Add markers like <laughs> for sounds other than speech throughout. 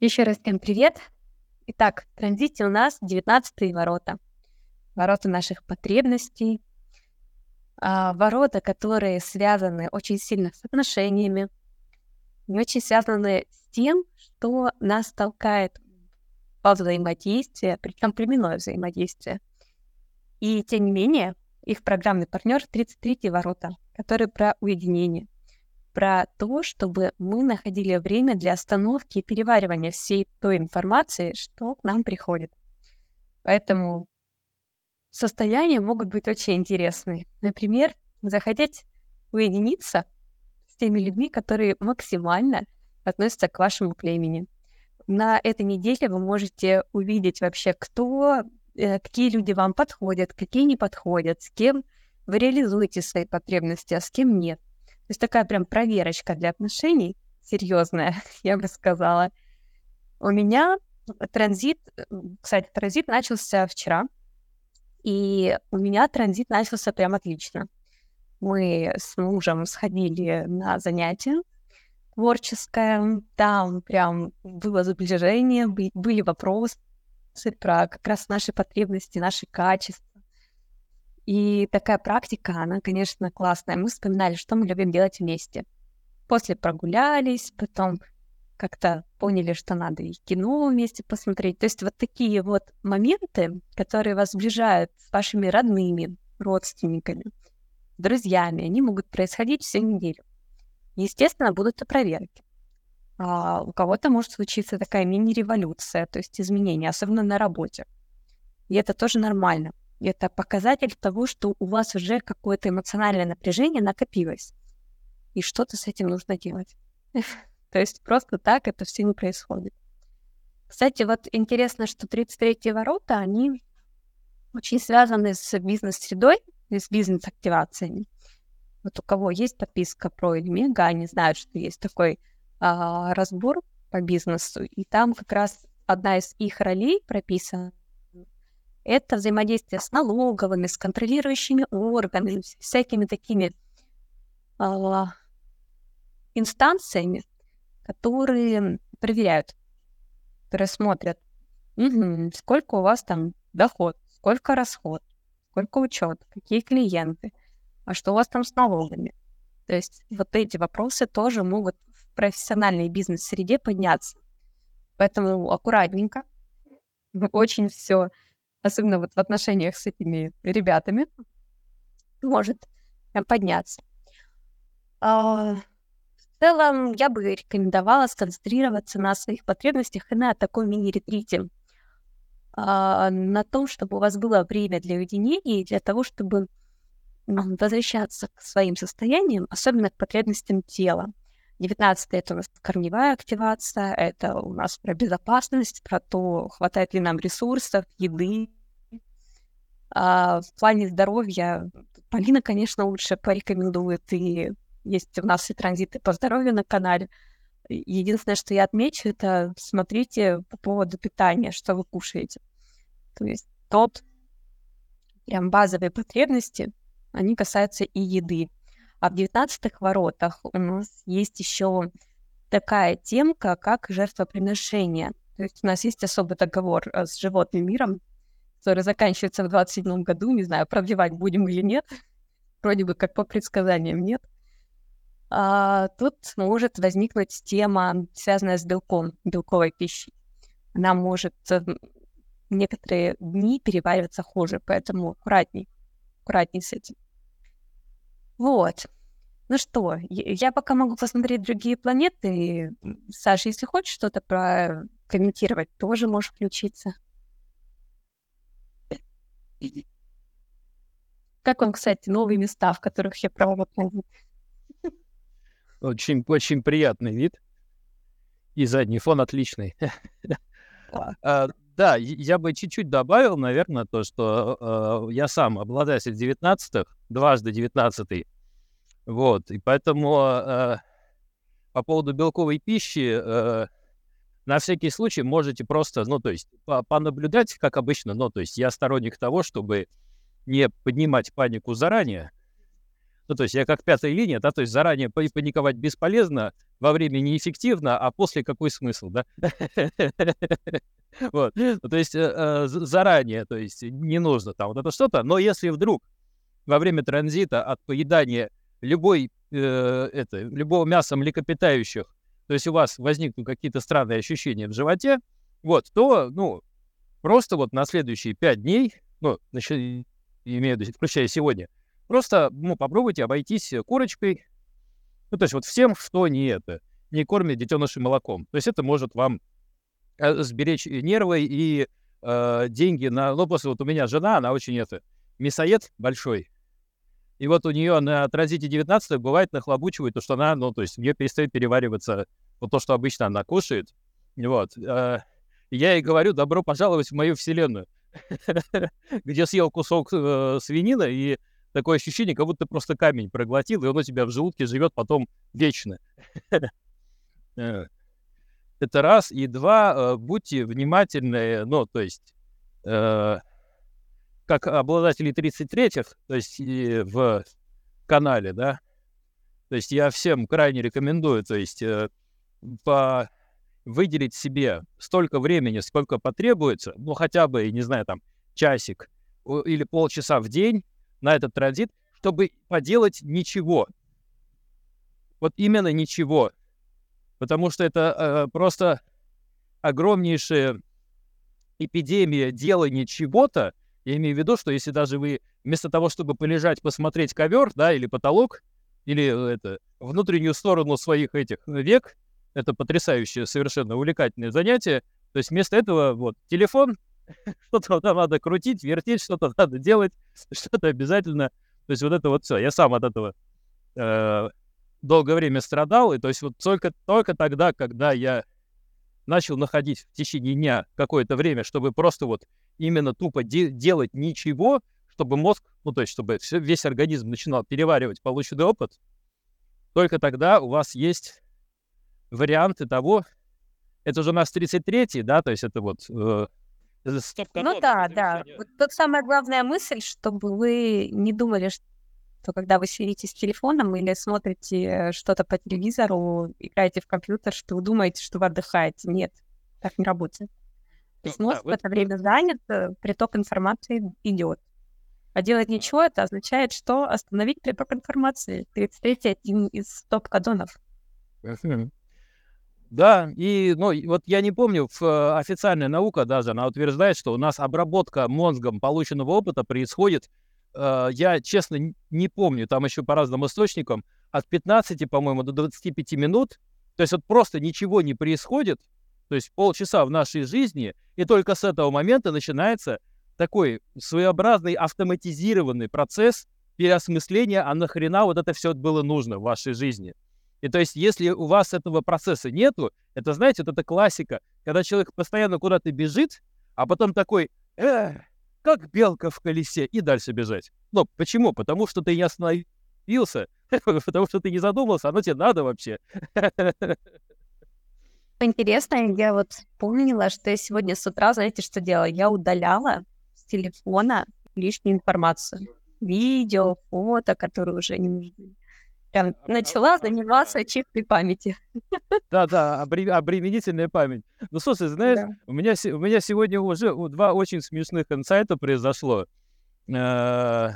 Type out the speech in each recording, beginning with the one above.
Еще раз всем привет. Итак, в транзите у нас 19 ворота. Ворота наших потребностей. А, ворота, которые связаны очень сильно с отношениями, и очень связаны с тем, что нас толкает во взаимодействие, причем племенное взаимодействие. И тем не менее, их программный партнер 33 ворота, который про уединение, про то, чтобы мы находили время для остановки и переваривания всей той информации, что к нам приходит. Поэтому состояния могут быть очень интересные. Например, захотеть уединиться с теми людьми, которые максимально относятся к вашему племени. На этой неделе вы можете увидеть вообще, кто Э, какие люди вам подходят, какие не подходят, с кем вы реализуете свои потребности, а с кем нет. То есть такая прям проверочка для отношений, серьезная, <laughs> я бы сказала. У меня транзит, кстати, транзит начался вчера, и у меня транзит начался прям отлично. Мы с мужем сходили на занятия творческое, там прям было сближение, были вопросы, про как раз наши потребности, наши качества. И такая практика, она, конечно, классная. Мы вспоминали, что мы любим делать вместе. После прогулялись, потом как-то поняли, что надо и кино вместе посмотреть. То есть вот такие вот моменты, которые вас сближают с вашими родными, родственниками, друзьями, они могут происходить всю неделю. Естественно, будут и проверки а, у кого-то может случиться такая мини-революция, то есть изменения, особенно на работе. И это тоже нормально. Это показатель того, что у вас уже какое-то эмоциональное напряжение накопилось. И что-то с этим нужно делать. <laughs> То есть просто так это все не происходит. Кстати, вот интересно, что 33 ворота, они очень связаны с бизнес-средой и с бизнес-активациями. Вот у кого есть подписка про Эльмега, они знают, что есть такой а, разбор по бизнесу, и там как раз одна из их ролей прописана это взаимодействие с налоговыми, с контролирующими органами, с всякими такими а, инстанциями, которые проверяют, которые угу, сколько у вас там доход, сколько расход, сколько учет, какие клиенты, а что у вас там с налогами. То есть вот эти вопросы тоже могут профессиональной бизнес-среде подняться. Поэтому аккуратненько, очень все, особенно вот в отношениях с этими ребятами, может подняться. А, в целом, я бы рекомендовала сконцентрироваться на своих потребностях и на таком мини-ретрите, а, на том, чтобы у вас было время для уединения и для того, чтобы возвращаться к своим состояниям, особенно к потребностям тела. 19 это у нас корневая активация, это у нас про безопасность, про то, хватает ли нам ресурсов, еды. А в плане здоровья Полина, конечно, лучше порекомендует, и есть у нас и транзиты по здоровью на канале. Единственное, что я отмечу, это смотрите по поводу питания, что вы кушаете. То есть тот прям базовые потребности, они касаются и еды. А в 19 воротах у нас есть еще такая темка, как жертвоприношение. То есть у нас есть особый договор э, с животным миром, который заканчивается в 27 году. Не знаю, продлевать будем или нет. <laughs> Вроде бы как по предсказаниям нет. А, тут может возникнуть тема, связанная с белком, белковой пищей. Она может э, некоторые дни перевариваться хуже, поэтому аккуратней, аккуратней с этим. Вот. Ну что, я пока могу посмотреть другие планеты. Саша, если хочешь что-то прокомментировать, тоже можешь включиться. Как вам, кстати, новые места, в которых я проводила? Очень, очень приятный вид. И задний фон отличный. <laughs> Да, я бы чуть-чуть добавил, наверное, то, что э, я сам обладатель 19-х, дважды 19-й. Вот, и поэтому э, по поводу белковой пищи, э, на всякий случай можете просто, ну, то есть, по понаблюдать, как обычно, ну, то есть, я сторонник того, чтобы не поднимать панику заранее, Ну, то есть я как пятая линия, да, то есть заранее паниковать бесполезно, во время неэффективно, а после какой смысл, да? <laughs> <laughs> Вот, ну, то есть э, э, заранее, то есть не нужно там вот это что-то, но если вдруг во время транзита от поедания любой, э, это, любого мяса млекопитающих, то есть у вас возникнут какие-то странные ощущения в животе, вот, то, ну, просто вот на следующие пять дней, ну, значит, имею в виду, включая сегодня, просто, ну, попробуйте обойтись курочкой, ну, то есть вот всем, что не это, не кормит детенышей молоком. То есть это может вам э, сберечь нервы и э, деньги на... Ну, просто вот у меня жена, она очень это, мясоед большой, и вот у нее на транзите 19 бывает нахлобучивает, то, что она, ну, то есть у нее перестает перевариваться вот то, что обычно она кушает. Вот. Э, я ей говорю, добро пожаловать в мою вселенную, <laughs> где съел кусок э, свинины, и такое ощущение, как будто ты просто камень проглотил, и он у тебя в желудке живет потом вечно. <laughs> Э, это раз. И два, будьте внимательны, ну, то есть как обладатели 33-х, то есть в канале, да, то есть я всем крайне рекомендую, то есть э, по выделить себе столько времени, сколько потребуется, ну хотя бы, не знаю, там часик или полчаса в день на этот транзит, чтобы поделать ничего. Вот именно ничего. Потому что это э, просто огромнейшая эпидемия делания чего-то, я имею в виду, что если даже вы вместо того, чтобы полежать, посмотреть ковер, да, или потолок, или э, это внутреннюю сторону своих этих век, это потрясающее, совершенно увлекательное занятие. То есть вместо этого вот телефон, <laughs> что-то там надо крутить, вертеть, что-то <laughs> надо делать, что-то обязательно. То есть вот это вот все. Я сам от этого э, долгое время страдал, и то есть вот только, только тогда, когда я начал находить в течение дня какое-то время, чтобы просто вот именно тупо де- делать ничего, чтобы мозг, ну то есть чтобы все, весь организм начинал переваривать полученный опыт, только тогда у вас есть варианты того, это же у нас 33-й, да, то есть это вот э, ну да, да. Вот тут самая главная мысль, чтобы вы не думали, что когда вы сидите с телефоном или смотрите что-то по телевизору, играете в компьютер, что вы думаете, что вы отдыхаете. Нет, так не работает. То есть мозг да, в это время занят, э, приток информации идет. А делать ничего, это означает, что остановить приток информации. 33 один из топ-кадонов. Да, и ну, вот я не помню, в, официальная наука даже, она утверждает, что у нас обработка мозгом полученного опыта происходит, э, я честно не помню, там еще по разным источникам, от 15, по-моему, до 25 минут, то есть вот просто ничего не происходит, то есть полчаса в нашей жизни, и только с этого момента начинается такой своеобразный автоматизированный процесс переосмысления, а нахрена вот это все было нужно в вашей жизни. И то есть, если у вас этого процесса нету, это, знаете, вот это классика, когда человек постоянно куда-то бежит, а потом такой, э, как белка в колесе, и дальше бежать. Ну, почему? Потому что ты не остановился, <laughs> потому что ты не задумался, оно тебе надо вообще. Интересно, я вот помнила, что я сегодня с утра, знаете, что делала? Я удаляла с телефона лишнюю информацию. Видео, фото, которые уже не нужны. Прям начала заниматься чистой памяти. Да-да, обременительная память. Ну, слушай, знаешь, да. у, меня, у меня сегодня уже два очень смешных инсайта произошло. Э,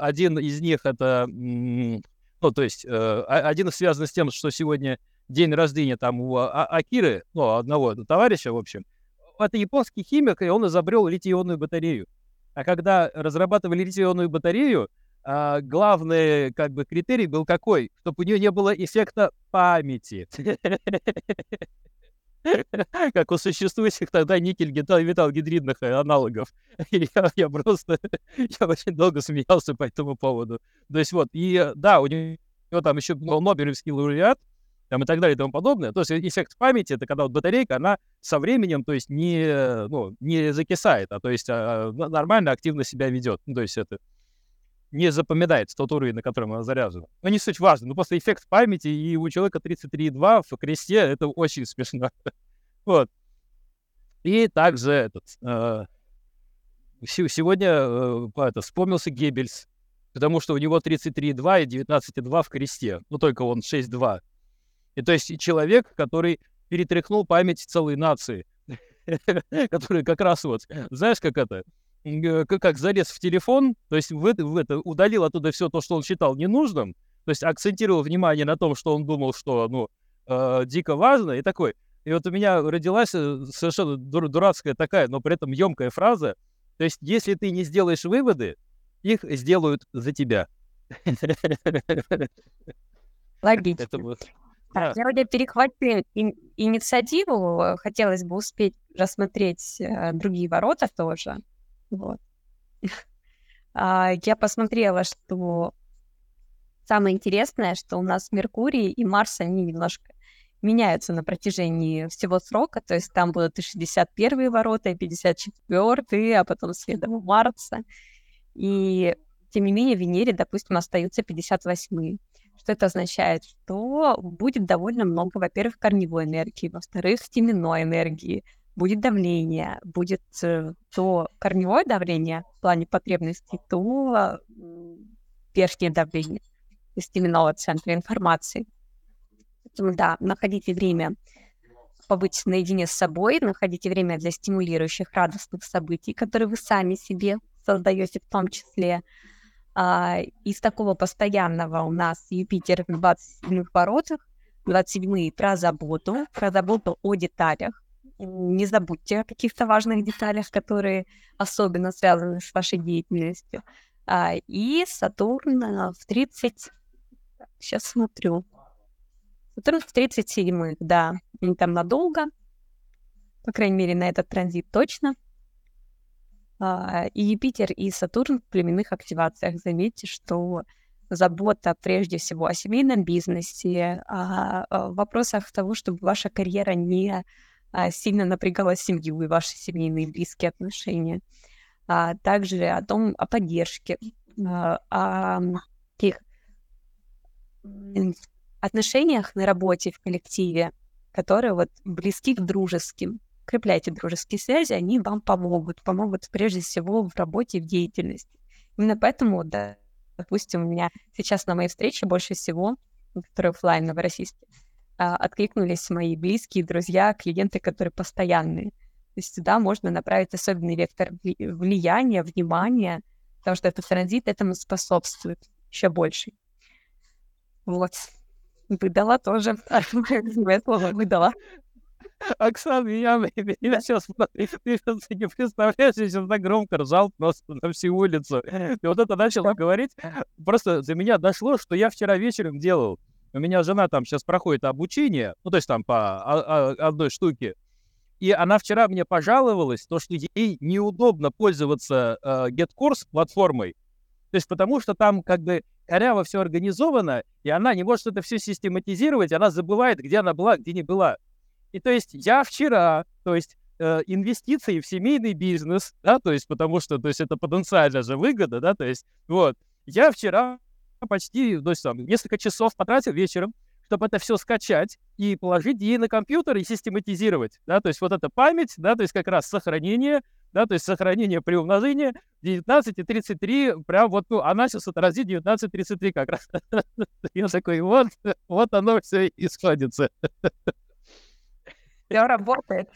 один из них это, ну, то есть, э, один связан с тем, что сегодня день рождения там у а Акиры, ну, одного товарища, в общем, это японский химик, и он изобрел литий-ионную батарею. А когда разрабатывали литий-ионную батарею, а, главный как бы критерий был какой? Чтобы у нее не было эффекта памяти. <laughs> Как у существующих тогда никель-металл-гидридных аналогов. <laughs> я, я просто, <laughs> я очень долго смеялся по этому поводу. То есть вот, и да, у него там еще был Нобелевский лауреат, там и так далее и тому подобное. То есть эффект памяти это когда вот батарейка, она со временем, то есть не, ну, не закисает, а то есть а, нормально, активно себя ведет. Ну, то есть это не запоминается тот уровень, на котором она заряжена. Но не суть важно. Ну, просто эффект памяти и у человека 33,2 в кресте это очень <laughs> смешно. вот. И также этот... Э, сегодня э, это, вспомнился Геббельс. потому что у него 33,2 и 19,2 в кресте, ну только он 6,2. И то есть человек, который перетряхнул память целой нации, <laughs> который как раз вот, знаешь, как это, как залез в телефон, то есть в это, в это удалил оттуда все то, что он считал ненужным, то есть акцентировал внимание на том, что он думал, что, ну, э, дико важно, и такой. И вот у меня родилась э, совершенно дур- дурацкая такая, но при этом емкая фраза. То есть, если ты не сделаешь выводы, их сделают за тебя. Логично. Это вот, так, да. я вроде перехватил инициативу, хотелось бы успеть рассмотреть э, другие ворота тоже. Вот. <laughs> а, я посмотрела, что самое интересное, что у нас Меркурий и Марс, они немножко меняются на протяжении всего срока, то есть там будут и 61 ворота, и 54, а потом следом Марса. И тем не менее Венере, допустим, остаются 58. Что это означает? Что будет довольно много, во-первых, корневой энергии, во-вторых, теменной энергии, будет давление, будет э, то корневое давление в плане потребностей, то верхнее давление из теменного центра информации. Поэтому, да, находите время побыть наедине с собой, находите время для стимулирующих радостных событий, которые вы сами себе создаете в том числе. А, из такого постоянного у нас Юпитер в 27 воротах, 27 про заботу, про заботу о деталях. Не забудьте о каких-то важных деталях, которые особенно связаны с вашей деятельностью. А, и Сатурн в 30... Сейчас смотрю. Сатурн в 37 да. Не там надолго. По крайней мере, на этот транзит точно. А, и Юпитер, и Сатурн в племенных активациях. Заметьте, что забота прежде всего о семейном бизнесе, о, о вопросах того, чтобы ваша карьера не а, сильно напрягала семью и ваши семейные близкие отношения, а также о том, о поддержке, а, о таких отношениях на работе, в коллективе, которые вот близки к дружеским укрепляйте дружеские связи, они вам помогут, помогут прежде всего в работе, в деятельности. Именно поэтому, да, допустим, у меня сейчас на моей встрече больше всего, которые офлайн новороссийские, а, откликнулись мои близкие, друзья, клиенты, которые постоянные. То есть сюда можно направить особенный вектор влияния, внимания, потому что этот транзит этому способствует еще больше. Вот. Выдала тоже. <laughs> Слово выдала. Оксана, я, я <laughs> сейчас, <laughs> ты сейчас не представляешь, я сейчас так громко ржал просто на всю улицу. И вот это начал говорить, просто за меня дошло, что я вчера вечером делал. У меня жена там сейчас проходит обучение, ну, то есть там по одной штуке. И она вчера мне пожаловалась, то, что ей неудобно пользоваться э, GetCourse платформой. То есть потому что там как бы коряво все организовано, и она не может это все систематизировать, она забывает, где она была, где не была. И то есть я вчера, то есть э, инвестиции в семейный бизнес, да, то есть потому что, то есть это потенциальная же выгода, да, то есть вот, я вчера почти, то есть там, несколько часов потратил вечером, чтобы это все скачать и положить ей на компьютер и систематизировать, да, то есть вот эта память, да, то есть как раз сохранение, да, то есть сохранение при умножении 19 и 33, прям вот, ну, она сейчас отразит 19 33 как раз. <laughs> Я такой, вот, вот оно все и сходится. Все работает.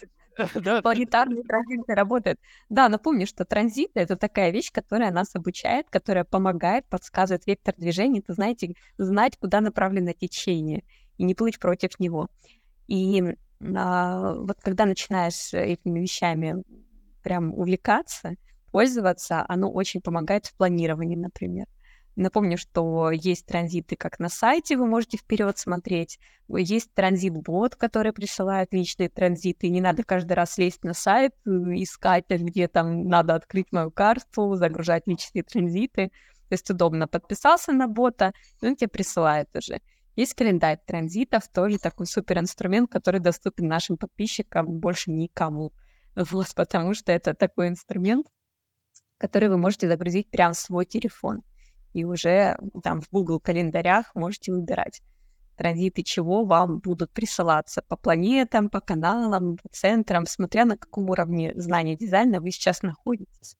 <laughs> Планетарный транзит работает. Да, напомню, что транзит — это такая вещь, которая нас обучает, которая помогает, подсказывает вектор движения. Это, знаете, знать, куда направлено течение, и не плыть против него. И а, вот когда начинаешь этими вещами прям увлекаться, пользоваться, оно очень помогает в планировании, например. Напомню, что есть транзиты как на сайте, вы можете вперед смотреть. Есть транзит-бот, который присылает личные транзиты. Не надо каждый раз лезть на сайт, э, искать, где там надо открыть мою карту, загружать личные транзиты. То есть удобно. Подписался на бота, и он тебе присылает уже. Есть календарь транзитов, тоже такой супер инструмент, который доступен нашим подписчикам больше никому. Вот, потому что это такой инструмент, который вы можете загрузить прямо в свой телефон и уже там в Google календарях можете выбирать транзиты чего вам будут присылаться по планетам, по каналам, по центрам, смотря на каком уровне знания дизайна вы сейчас находитесь.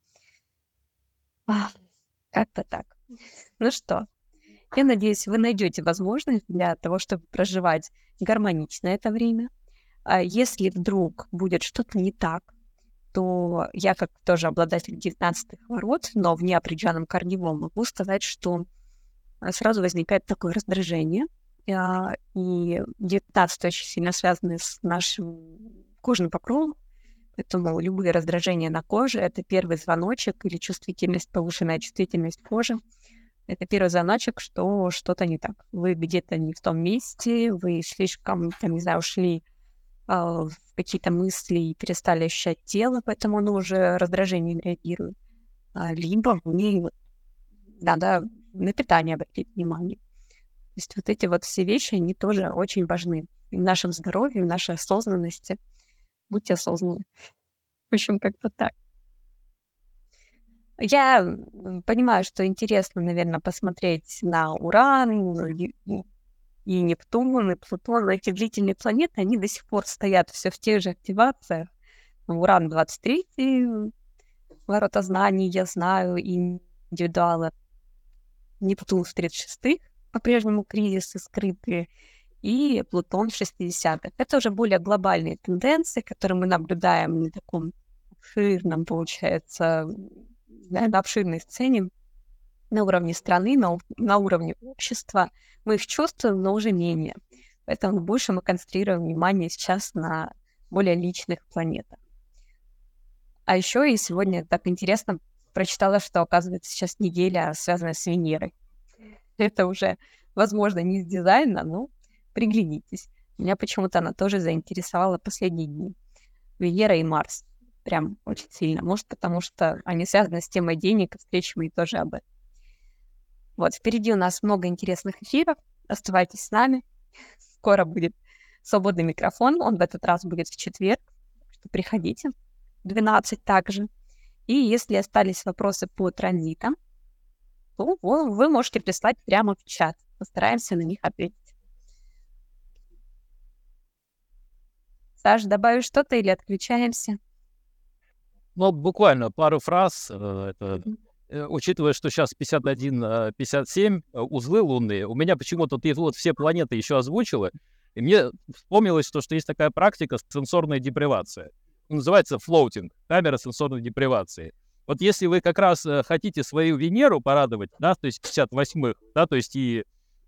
Как-то так. Ну что, я надеюсь, вы найдете возможность для того, чтобы проживать гармонично это время. А если вдруг будет что-то не так, то я, как тоже обладатель 19 ворот, но в неопределенном корневом, могу сказать, что а, сразу возникает такое раздражение. А, и 19 очень сильно связаны с нашим кожным покровом, поэтому любые раздражения на коже — это первый звоночек или чувствительность, повышенная чувствительность кожи. Это первый звоночек, что что-то не так. Вы где-то не в том месте, вы слишком, там, не знаю, ушли в какие-то мысли и перестали ощущать тело, поэтому оно уже раздражение реагирует. А, либо вы надо на питание обратить внимание. То есть вот эти вот все вещи, они тоже очень важны в нашем здоровье, в нашей осознанности. Будьте осознанны. В общем, как-то так. Я понимаю, что интересно, наверное, посмотреть на Уран и, Нептун, и Плутон. Эти длительные планеты, они до сих пор стоят все в тех же активациях. Уран 23, ворота знаний, я знаю, и индивидуалы. Нептун в 36-х, по-прежнему кризисы скрытые, и Плутон в 60-х. Это уже более глобальные тенденции, которые мы наблюдаем на таком обширном, получается, на обширной сцене, на уровне страны, на, на уровне общества. Мы их чувствуем, но уже менее. Поэтому больше мы концентрируем внимание сейчас на более личных планетах. А еще и сегодня так интересно прочитала, что, оказывается, сейчас неделя связана с Венерой. Это уже, возможно, не с дизайна, но приглянитесь. Меня почему-то она тоже заинтересовала последние дни. Венера и Марс. Прям очень сильно. Может, потому что они связаны с темой денег, встречи мы тоже об этом. Вот, впереди у нас много интересных эфиров. Оставайтесь с нами. Скоро будет свободный микрофон. Он в этот раз будет в четверг. Что приходите. 12 также. И если остались вопросы по транзитам, то вы можете прислать прямо в чат. Постараемся на них ответить. Саш, добавишь что-то или отключаемся? Ну, буквально пару фраз. Э, это, учитывая, что сейчас 51, 57 э, узлы лунные, у меня почему-то ты вот все планеты еще озвучила, и мне вспомнилось то, что есть такая практика сенсорная депривация называется флоутинг, камера сенсорной депривации. Вот если вы как раз э, хотите свою Венеру порадовать, да, то есть 58-х, да, то есть и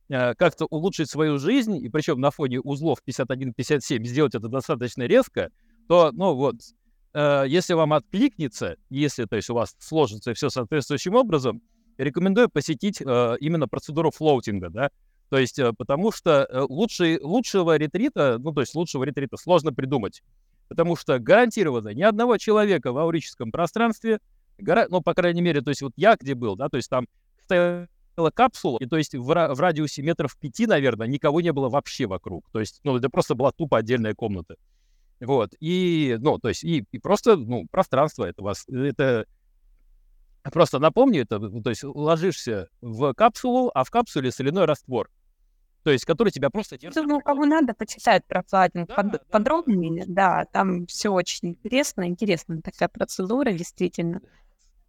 э, как-то улучшить свою жизнь, и причем на фоне узлов 51-57 сделать это достаточно резко, то, ну вот, э, если вам откликнется, если, то есть у вас сложится все соответствующим образом, рекомендую посетить э, именно процедуру флоутинга, да, то есть э, потому что э, лучший, лучшего ретрита, ну, то есть лучшего ретрита сложно придумать потому что гарантированно ни одного человека в аурическом пространстве, гора... ну, по крайней мере, то есть вот я где был, да, то есть там стояла капсула, и то есть в, в радиусе метров пяти, наверное, никого не было вообще вокруг. То есть, ну, это просто была тупо отдельная комната. Вот, и, ну, то есть, и, и просто, ну, пространство это вас, это Просто напомню это, то есть ложишься в капсулу, а в капсуле соляной раствор то есть который тебя просто держит. Думаю, кому надо, почитать про платинг да, под, да, подробнее. Да. да, там все очень интересно. Интересная такая процедура, действительно.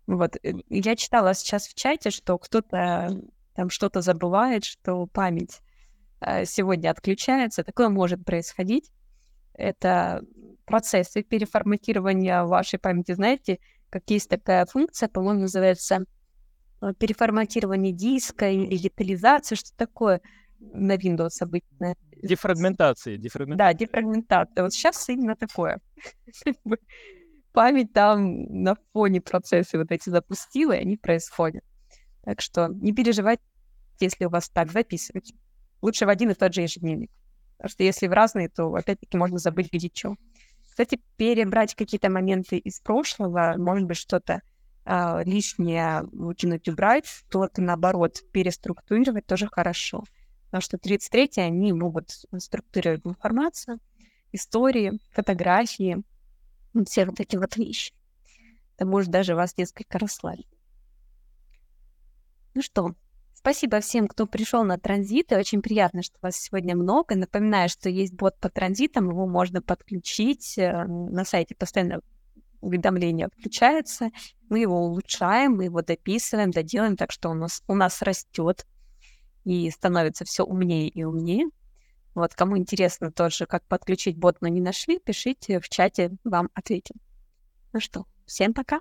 Вот. Э, я читала сейчас в чате, что кто-то там что-то забывает, что память э, сегодня отключается. Такое может происходить. Это процессы переформатирования вашей памяти. Знаете, как есть такая функция, по-моему, называется э, переформатирование диска или детализация, что такое — на Windows обычно. Дефрагментация, дефрагментация. Да, дефрагментация. Вот сейчас именно такое. Память там на фоне процессы вот эти запустила, и они происходят. Так что не переживайте, если у вас так записывать. Лучше в один и тот же ежедневник. Потому что если в разные, то опять-таки можно забыть где что. Кстати, перебрать какие-то моменты из прошлого, может быть, что-то э, лишнее выкинуть, убрать, то-то, наоборот, переструктурировать тоже хорошо. Потому что 33-е, они могут структурировать информацию, истории, фотографии, вот все вот эти вот вещи. Это может даже вас несколько расслабить. Ну что, спасибо всем, кто пришел на транзиты. Очень приятно, что вас сегодня много. Напоминаю, что есть бот по транзитам, его можно подключить. Э, на сайте постоянно уведомление включается, мы его улучшаем, мы его дописываем, доделаем, так что у нас, у нас растет и становится все умнее и умнее. Вот, кому интересно тоже, как подключить бот, но не нашли, пишите в чате, вам ответим. Ну что, всем пока!